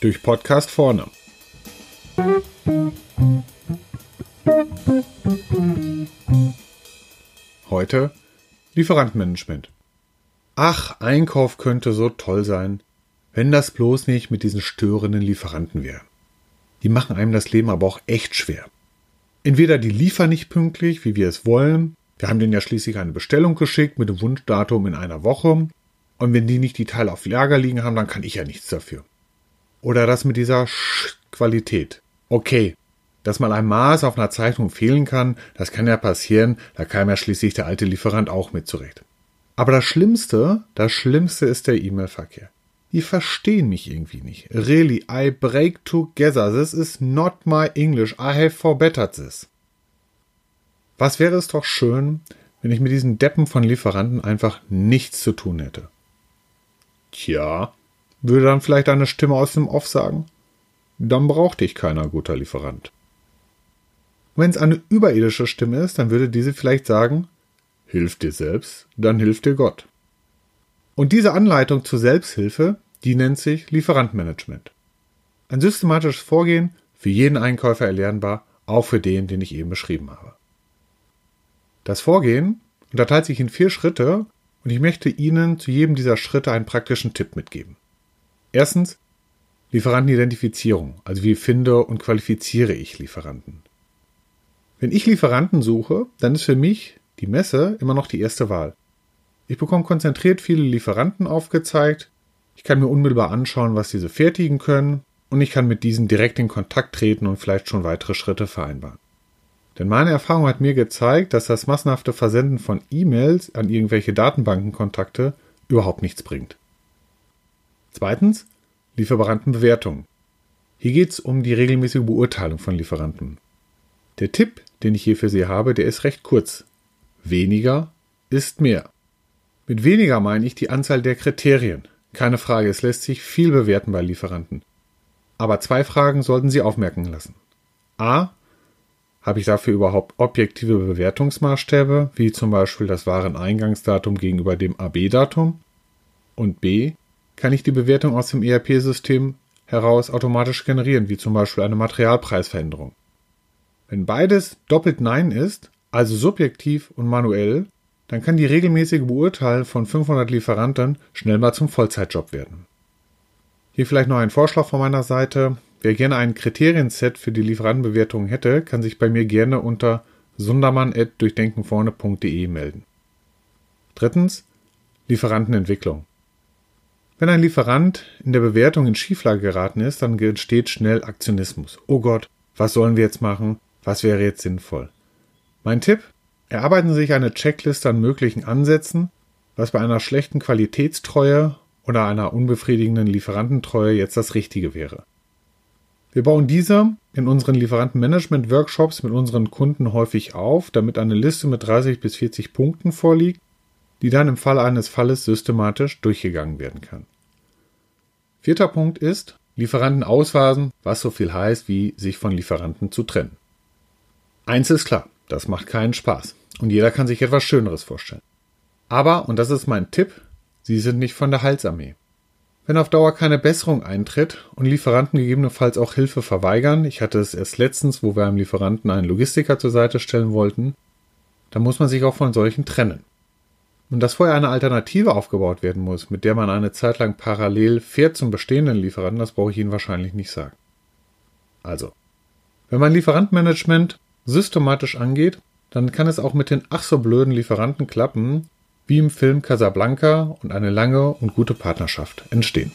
Durch Podcast vorne. Heute Lieferantenmanagement. Ach, Einkauf könnte so toll sein, wenn das bloß nicht mit diesen störenden Lieferanten wäre. Die machen einem das Leben aber auch echt schwer. Entweder die liefern nicht pünktlich, wie wir es wollen, wir haben denen ja schließlich eine Bestellung geschickt mit dem Wunschdatum in einer Woche, und wenn die nicht die Teile auf Lager liegen haben, dann kann ich ja nichts dafür. Oder das mit dieser Sch Qualität. Okay, dass mal ein Maß auf einer Zeichnung fehlen kann, das kann ja passieren, da kam ja schließlich der alte Lieferant auch mit zurecht. Aber das Schlimmste, das Schlimmste ist der E-Mail-Verkehr. Die verstehen mich irgendwie nicht. Really, I break together. This is not my English. I have forbettered this. Was wäre es doch schön, wenn ich mit diesen Deppen von Lieferanten einfach nichts zu tun hätte. Tja, würde dann vielleicht eine Stimme aus dem Off sagen? Dann braucht dich keiner guter Lieferant. Wenn es eine überirdische Stimme ist, dann würde diese vielleicht sagen, hilf dir selbst, dann hilft dir Gott. Und diese Anleitung zur Selbsthilfe, die nennt sich Lieferantmanagement. Ein systematisches Vorgehen, für jeden Einkäufer erlernbar, auch für den, den ich eben beschrieben habe. Das Vorgehen unterteilt sich in vier Schritte und ich möchte Ihnen zu jedem dieser Schritte einen praktischen Tipp mitgeben. Erstens Lieferantenidentifizierung, also wie finde und qualifiziere ich Lieferanten. Wenn ich Lieferanten suche, dann ist für mich die Messe immer noch die erste Wahl. Ich bekomme konzentriert viele Lieferanten aufgezeigt, ich kann mir unmittelbar anschauen, was diese fertigen können und ich kann mit diesen direkt in Kontakt treten und vielleicht schon weitere Schritte vereinbaren. Denn meine Erfahrung hat mir gezeigt, dass das massenhafte Versenden von E-Mails an irgendwelche Datenbankenkontakte überhaupt nichts bringt. Zweitens, Lieferantenbewertung. Hier geht es um die regelmäßige Beurteilung von Lieferanten. Der Tipp, den ich hier für Sie habe, der ist recht kurz. Weniger ist mehr. Mit weniger meine ich die Anzahl der Kriterien. Keine Frage, es lässt sich viel bewerten bei Lieferanten. Aber zwei Fragen sollten Sie aufmerken lassen. A. Habe ich dafür überhaupt objektive Bewertungsmaßstäbe, wie zum Beispiel das Wareneingangsdatum gegenüber dem AB-Datum? Und B. Kann ich die Bewertung aus dem ERP-System heraus automatisch generieren, wie zum Beispiel eine Materialpreisveränderung? Wenn beides doppelt Nein ist, also subjektiv und manuell, dann kann die regelmäßige Beurteilung von 500 Lieferanten schnell mal zum Vollzeitjob werden. Hier vielleicht noch ein Vorschlag von meiner Seite. Wer gerne ein Kriterienset für die Lieferantenbewertung hätte, kann sich bei mir gerne unter sundermann.durchdenkenvorne.de melden. Drittens Lieferantenentwicklung. Wenn ein Lieferant in der Bewertung in Schieflage geraten ist, dann entsteht schnell Aktionismus. Oh Gott, was sollen wir jetzt machen? Was wäre jetzt sinnvoll? Mein Tipp? Erarbeiten Sie sich eine Checkliste an möglichen Ansätzen, was bei einer schlechten Qualitätstreue oder einer unbefriedigenden Lieferantentreue jetzt das Richtige wäre. Wir bauen diese in unseren Lieferantenmanagement-Workshops mit unseren Kunden häufig auf, damit eine Liste mit 30 bis 40 Punkten vorliegt, die dann im Falle eines Falles systematisch durchgegangen werden kann. Vierter Punkt ist Lieferanten ausphasen, was so viel heißt wie sich von Lieferanten zu trennen. Eins ist klar, das macht keinen Spaß und jeder kann sich etwas Schöneres vorstellen. Aber, und das ist mein Tipp, Sie sind nicht von der Halsarmee. Wenn auf Dauer keine Besserung eintritt und Lieferanten gegebenenfalls auch Hilfe verweigern, ich hatte es erst letztens, wo wir einem Lieferanten einen Logistiker zur Seite stellen wollten, dann muss man sich auch von solchen trennen. Und dass vorher eine Alternative aufgebaut werden muss, mit der man eine Zeit lang parallel fährt zum bestehenden Lieferanten, das brauche ich Ihnen wahrscheinlich nicht sagen. Also, wenn man Lieferantenmanagement systematisch angeht, dann kann es auch mit den ach so blöden Lieferanten klappen, wie im Film Casablanca und eine lange und gute Partnerschaft entstehen.